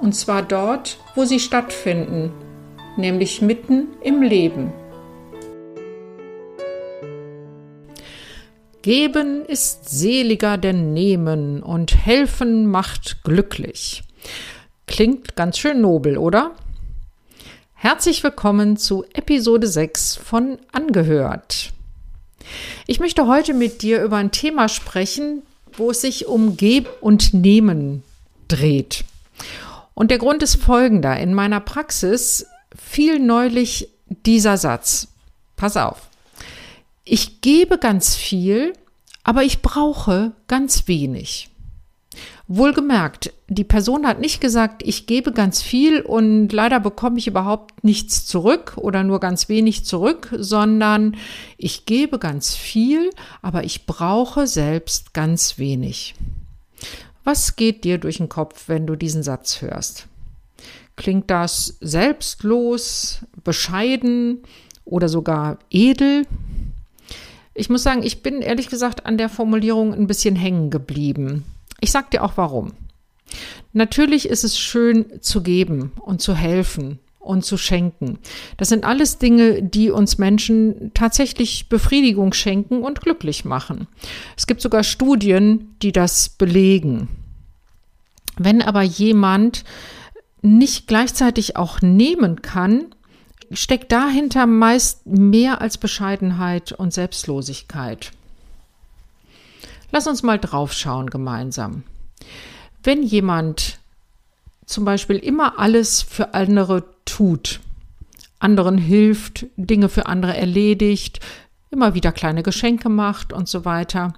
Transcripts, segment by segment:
und zwar dort, wo sie stattfinden, nämlich mitten im Leben. Geben ist seliger denn nehmen und helfen macht glücklich. Klingt ganz schön nobel, oder? Herzlich willkommen zu Episode 6 von Angehört. Ich möchte heute mit dir über ein Thema sprechen, wo es sich um Geb und Nehmen dreht. Und der Grund ist folgender. In meiner Praxis fiel neulich dieser Satz. Pass auf. Ich gebe ganz viel, aber ich brauche ganz wenig. Wohlgemerkt, die Person hat nicht gesagt, ich gebe ganz viel und leider bekomme ich überhaupt nichts zurück oder nur ganz wenig zurück, sondern ich gebe ganz viel, aber ich brauche selbst ganz wenig. Was geht dir durch den Kopf, wenn du diesen Satz hörst? Klingt das selbstlos, bescheiden oder sogar edel? Ich muss sagen, ich bin ehrlich gesagt an der Formulierung ein bisschen hängen geblieben. Ich sag dir auch warum. Natürlich ist es schön zu geben und zu helfen und zu schenken. Das sind alles Dinge, die uns Menschen tatsächlich Befriedigung schenken und glücklich machen. Es gibt sogar Studien, die das belegen. Wenn aber jemand nicht gleichzeitig auch nehmen kann, steckt dahinter meist mehr als Bescheidenheit und Selbstlosigkeit. Lass uns mal draufschauen gemeinsam. Wenn jemand zum Beispiel immer alles für andere tut, anderen hilft, Dinge für andere erledigt, immer wieder kleine Geschenke macht und so weiter,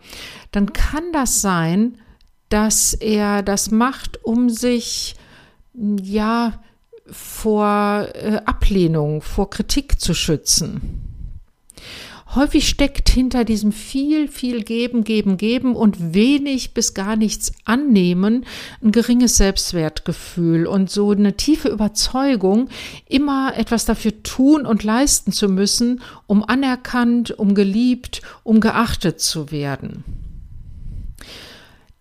dann kann das sein, dass er das macht, um sich ja vor äh, Ablehnung, vor Kritik zu schützen. Häufig steckt hinter diesem viel, viel geben, geben, geben und wenig bis gar nichts annehmen ein geringes Selbstwertgefühl und so eine tiefe Überzeugung, immer etwas dafür tun und leisten zu müssen, um anerkannt, um geliebt, um geachtet zu werden.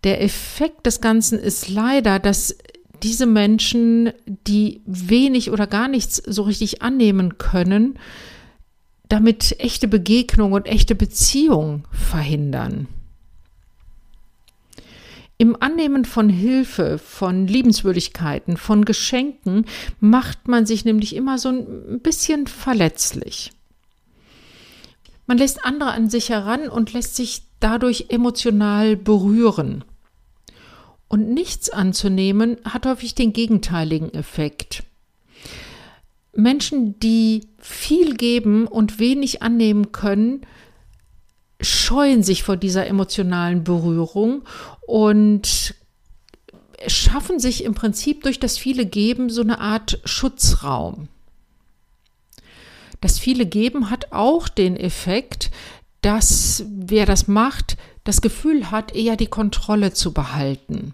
Der Effekt des Ganzen ist leider, dass diese Menschen, die wenig oder gar nichts so richtig annehmen können, damit echte Begegnung und echte Beziehung verhindern. Im Annehmen von Hilfe, von Liebenswürdigkeiten, von Geschenken macht man sich nämlich immer so ein bisschen verletzlich. Man lässt andere an sich heran und lässt sich dadurch emotional berühren. Und nichts anzunehmen hat häufig den gegenteiligen Effekt. Menschen, die viel geben und wenig annehmen können, scheuen sich vor dieser emotionalen Berührung und schaffen sich im Prinzip durch das viele Geben so eine Art Schutzraum. Das viele Geben hat auch den Effekt, dass wer das macht, das Gefühl hat, eher die Kontrolle zu behalten.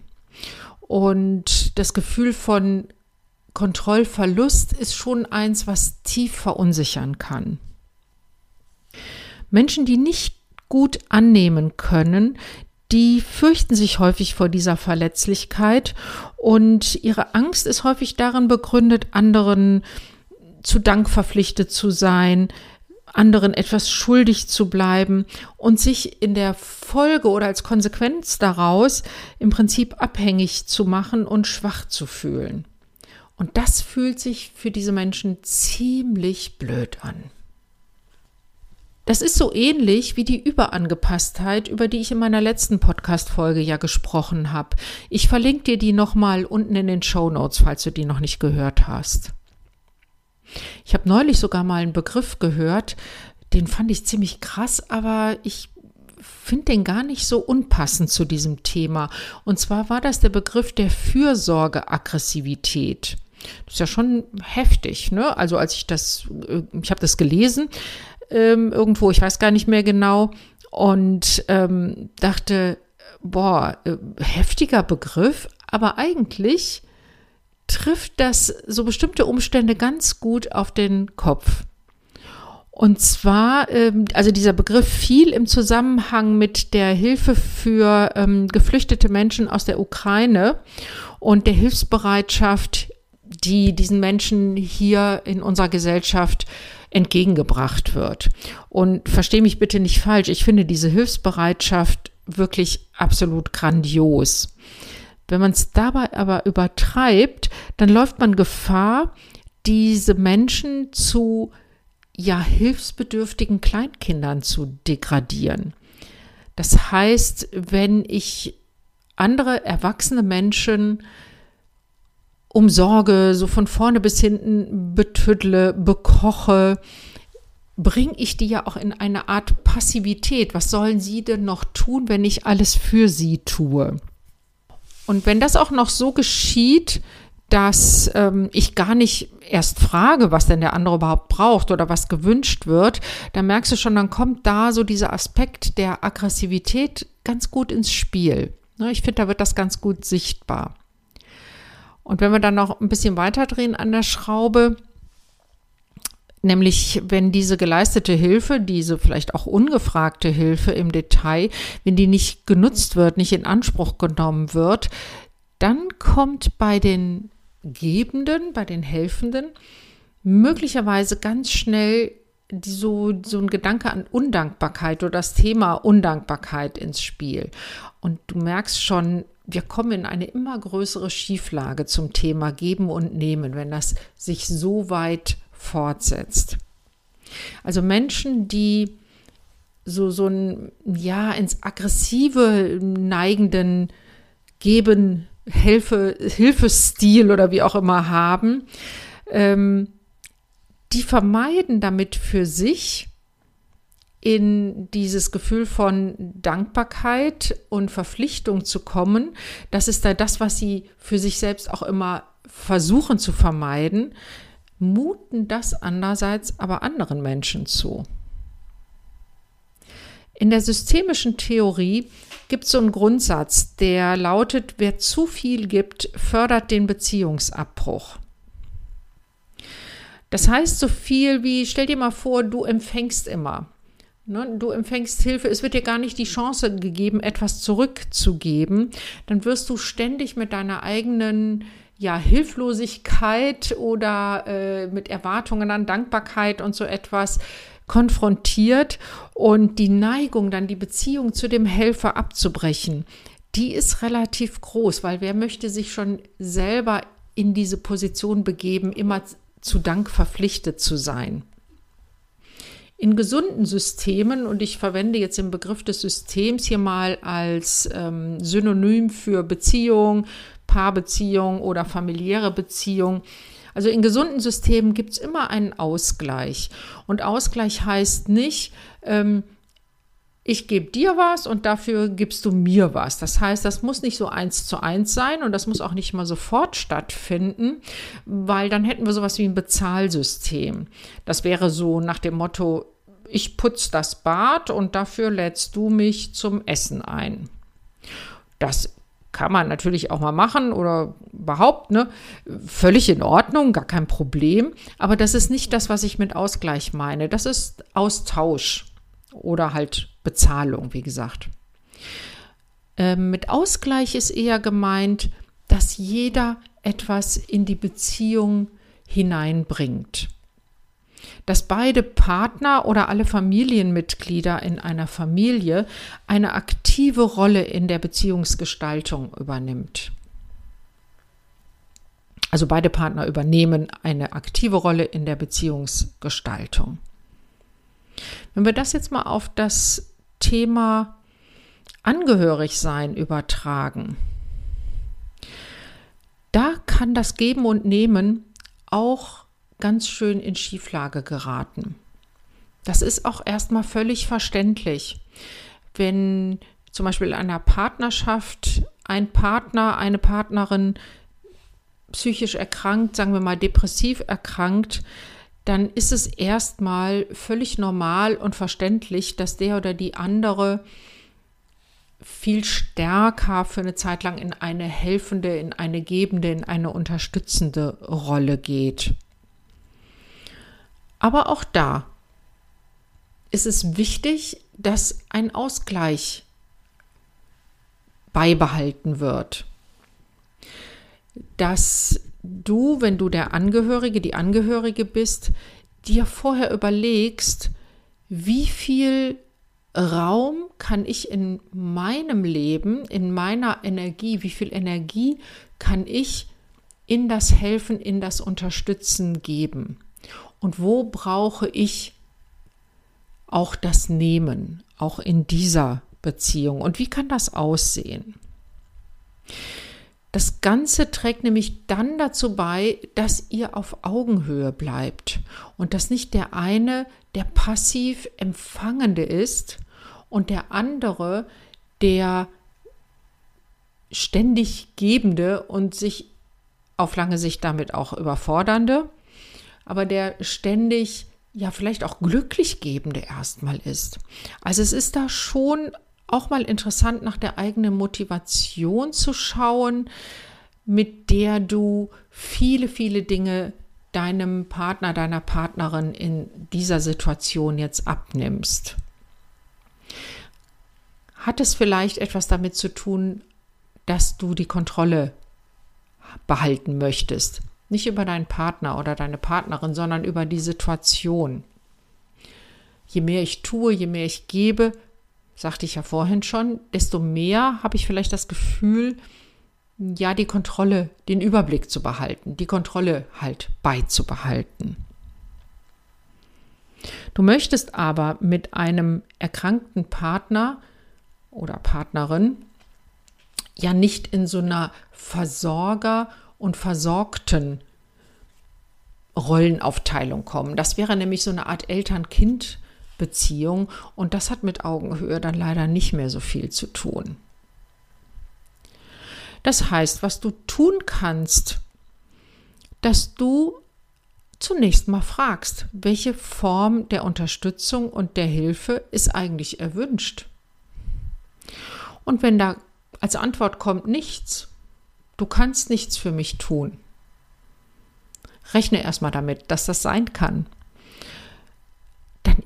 Und das Gefühl von Kontrollverlust ist schon eins, was tief verunsichern kann. Menschen, die nicht gut annehmen können, die fürchten sich häufig vor dieser Verletzlichkeit und ihre Angst ist häufig darin begründet, anderen zu Dank verpflichtet zu sein, anderen etwas schuldig zu bleiben und sich in der Folge oder als Konsequenz daraus im Prinzip abhängig zu machen und schwach zu fühlen. Und das fühlt sich für diese Menschen ziemlich blöd an. Das ist so ähnlich wie die Überangepasstheit, über die ich in meiner letzten Podcast-Folge ja gesprochen habe. Ich verlinke dir die nochmal unten in den Show Notes, falls du die noch nicht gehört hast. Ich habe neulich sogar mal einen Begriff gehört, den fand ich ziemlich krass, aber ich finde den gar nicht so unpassend zu diesem Thema. Und zwar war das der Begriff der Fürsorgeaggressivität. Das ist ja schon heftig, ne? Also als ich das, äh, ich habe das gelesen ähm, irgendwo, ich weiß gar nicht mehr genau, und ähm, dachte, boah, äh, heftiger Begriff, aber eigentlich trifft das so bestimmte Umstände ganz gut auf den Kopf. Und zwar, ähm, also dieser Begriff fiel im Zusammenhang mit der Hilfe für ähm, geflüchtete Menschen aus der Ukraine und der Hilfsbereitschaft, die diesen Menschen hier in unserer Gesellschaft entgegengebracht wird. Und verstehe mich bitte nicht falsch, ich finde diese Hilfsbereitschaft wirklich absolut grandios. Wenn man es dabei aber übertreibt, dann läuft man Gefahr, diese Menschen zu ja hilfsbedürftigen Kleinkindern zu degradieren. Das heißt, wenn ich andere erwachsene Menschen umsorge, so von vorne bis hinten betüdle, bekoche, bringe ich die ja auch in eine Art Passivität. Was sollen sie denn noch tun, wenn ich alles für sie tue? Und wenn das auch noch so geschieht, dass ähm, ich gar nicht erst frage, was denn der andere überhaupt braucht oder was gewünscht wird, dann merkst du schon, dann kommt da so dieser Aspekt der Aggressivität ganz gut ins Spiel. Ne, ich finde, da wird das ganz gut sichtbar. Und wenn wir dann noch ein bisschen weiter drehen an der Schraube, nämlich wenn diese geleistete Hilfe, diese vielleicht auch ungefragte Hilfe im Detail, wenn die nicht genutzt wird, nicht in Anspruch genommen wird, dann kommt bei den Gebenden, bei den Helfenden, möglicherweise ganz schnell so, so ein Gedanke an Undankbarkeit oder das Thema Undankbarkeit ins Spiel. Und du merkst schon, wir kommen in eine immer größere Schieflage zum Thema Geben und Nehmen, wenn das sich so weit fortsetzt. Also Menschen, die so, so ein, ja, ins aggressive neigenden Geben Hilfe, Hilfestil oder wie auch immer haben, ähm, die vermeiden damit für sich in dieses Gefühl von Dankbarkeit und Verpflichtung zu kommen. Das ist da das, was sie für sich selbst auch immer versuchen zu vermeiden, muten das andererseits aber anderen Menschen zu. In der systemischen Theorie gibt es so einen Grundsatz, der lautet, wer zu viel gibt, fördert den Beziehungsabbruch. Das heißt so viel wie, stell dir mal vor, du empfängst immer. Ne, du empfängst Hilfe, es wird dir gar nicht die Chance gegeben, etwas zurückzugeben. Dann wirst du ständig mit deiner eigenen ja, Hilflosigkeit oder äh, mit Erwartungen an Dankbarkeit und so etwas konfrontiert und die Neigung, dann die Beziehung zu dem Helfer abzubrechen, die ist relativ groß, weil wer möchte sich schon selber in diese Position begeben, immer zu Dank verpflichtet zu sein. In gesunden Systemen, und ich verwende jetzt den Begriff des Systems hier mal als ähm, Synonym für Beziehung, Paarbeziehung oder familiäre Beziehung, also in gesunden Systemen gibt es immer einen Ausgleich. Und Ausgleich heißt nicht, ähm, ich gebe dir was und dafür gibst du mir was. Das heißt, das muss nicht so eins zu eins sein und das muss auch nicht mal sofort stattfinden, weil dann hätten wir sowas wie ein Bezahlsystem. Das wäre so nach dem Motto, ich putze das Bad und dafür lädst du mich zum Essen ein. Das kann man natürlich auch mal machen oder überhaupt, ne? Völlig in Ordnung, gar kein Problem. Aber das ist nicht das, was ich mit Ausgleich meine. Das ist Austausch oder halt Bezahlung, wie gesagt. Ähm, mit Ausgleich ist eher gemeint, dass jeder etwas in die Beziehung hineinbringt dass beide Partner oder alle Familienmitglieder in einer Familie eine aktive Rolle in der Beziehungsgestaltung übernimmt. Also beide Partner übernehmen eine aktive Rolle in der Beziehungsgestaltung. Wenn wir das jetzt mal auf das Thema Angehörigsein übertragen, da kann das Geben und Nehmen auch ganz schön in Schieflage geraten. Das ist auch erstmal völlig verständlich. Wenn zum Beispiel in einer Partnerschaft ein Partner, eine Partnerin psychisch erkrankt, sagen wir mal depressiv erkrankt, dann ist es erstmal völlig normal und verständlich, dass der oder die andere viel stärker für eine Zeit lang in eine helfende, in eine gebende, in eine unterstützende Rolle geht. Aber auch da ist es wichtig, dass ein Ausgleich beibehalten wird. Dass du, wenn du der Angehörige, die Angehörige bist, dir vorher überlegst, wie viel Raum kann ich in meinem Leben, in meiner Energie, wie viel Energie kann ich in das Helfen, in das Unterstützen geben? Und wo brauche ich auch das Nehmen, auch in dieser Beziehung? Und wie kann das aussehen? Das Ganze trägt nämlich dann dazu bei, dass ihr auf Augenhöhe bleibt und dass nicht der eine der passiv Empfangende ist und der andere der ständig Gebende und sich auf lange Sicht damit auch überfordernde, aber der ständig ja vielleicht auch glücklich gebende erstmal ist. Also es ist da schon auch mal interessant, nach der eigenen Motivation zu schauen, mit der du viele, viele Dinge deinem Partner, deiner Partnerin in dieser Situation jetzt abnimmst. Hat es vielleicht etwas damit zu tun, dass du die Kontrolle behalten möchtest? Nicht über deinen Partner oder deine Partnerin, sondern über die Situation. Je mehr ich tue, je mehr ich gebe, sagte ich ja vorhin schon, desto mehr habe ich vielleicht das Gefühl, ja, die Kontrolle, den Überblick zu behalten, die Kontrolle halt beizubehalten. Du möchtest aber mit einem erkrankten Partner oder Partnerin ja nicht in so einer Versorger- und Versorgten Rollenaufteilung kommen. Das wäre nämlich so eine Art Eltern-Kind- Beziehung und das hat mit Augenhöhe dann leider nicht mehr so viel zu tun. Das heißt, was du tun kannst, dass du zunächst mal fragst, welche Form der Unterstützung und der Hilfe ist eigentlich erwünscht. Und wenn da als Antwort kommt nichts, du kannst nichts für mich tun, rechne erstmal damit, dass das sein kann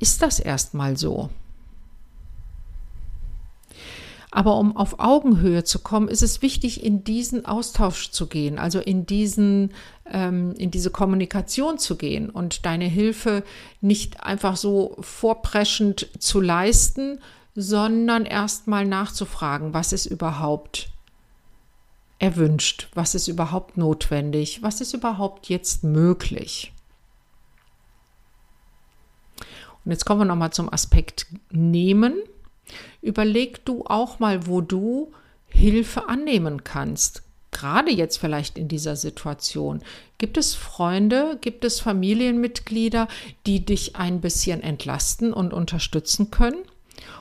ist das erstmal so. Aber um auf Augenhöhe zu kommen, ist es wichtig, in diesen Austausch zu gehen, also in diesen, ähm, in diese Kommunikation zu gehen und deine Hilfe nicht einfach so vorpreschend zu leisten, sondern erstmal nachzufragen, was ist überhaupt erwünscht, was ist überhaupt notwendig, was ist überhaupt jetzt möglich. Und jetzt kommen wir nochmal zum Aspekt nehmen. Überleg du auch mal, wo du Hilfe annehmen kannst. Gerade jetzt vielleicht in dieser Situation. Gibt es Freunde, gibt es Familienmitglieder, die dich ein bisschen entlasten und unterstützen können?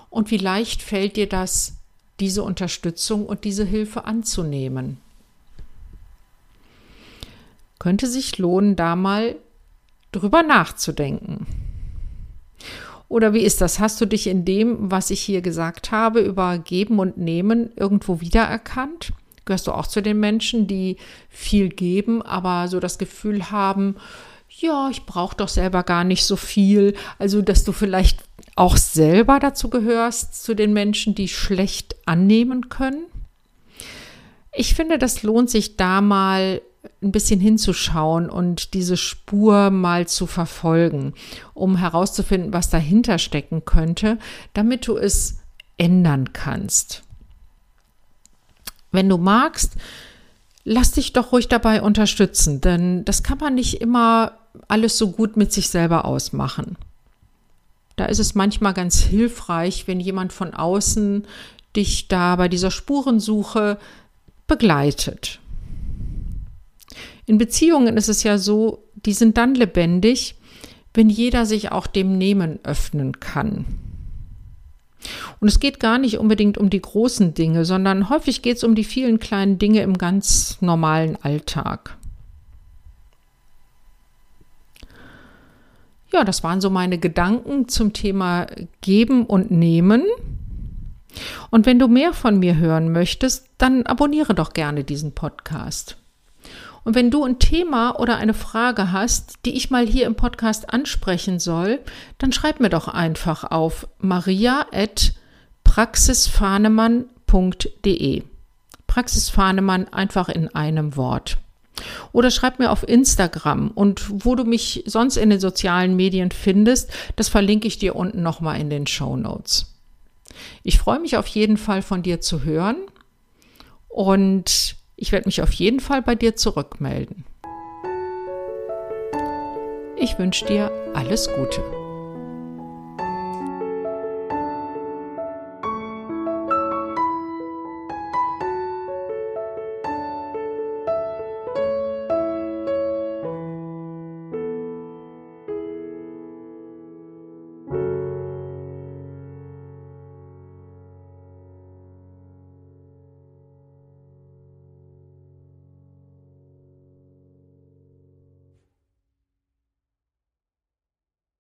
Und wie leicht fällt dir das, diese Unterstützung und diese Hilfe anzunehmen? Könnte sich lohnen, da mal drüber nachzudenken. Oder wie ist das? Hast du dich in dem, was ich hier gesagt habe, über Geben und Nehmen irgendwo wiedererkannt? Gehörst du auch zu den Menschen, die viel geben, aber so das Gefühl haben, ja, ich brauche doch selber gar nicht so viel. Also, dass du vielleicht auch selber dazu gehörst, zu den Menschen, die schlecht annehmen können. Ich finde, das lohnt sich da mal ein bisschen hinzuschauen und diese Spur mal zu verfolgen, um herauszufinden, was dahinter stecken könnte, damit du es ändern kannst. Wenn du magst, lass dich doch ruhig dabei unterstützen, denn das kann man nicht immer alles so gut mit sich selber ausmachen. Da ist es manchmal ganz hilfreich, wenn jemand von außen dich da bei dieser Spurensuche begleitet. In Beziehungen ist es ja so, die sind dann lebendig, wenn jeder sich auch dem Nehmen öffnen kann. Und es geht gar nicht unbedingt um die großen Dinge, sondern häufig geht es um die vielen kleinen Dinge im ganz normalen Alltag. Ja, das waren so meine Gedanken zum Thema Geben und Nehmen. Und wenn du mehr von mir hören möchtest, dann abonniere doch gerne diesen Podcast. Und wenn du ein Thema oder eine Frage hast, die ich mal hier im Podcast ansprechen soll, dann schreib mir doch einfach auf maria.praxisfahnemann.de. Praxisfahnemann einfach in einem Wort. Oder schreib mir auf Instagram und wo du mich sonst in den sozialen Medien findest, das verlinke ich dir unten nochmal in den Show Notes. Ich freue mich auf jeden Fall von dir zu hören und ich werde mich auf jeden Fall bei dir zurückmelden. Ich wünsche dir alles Gute.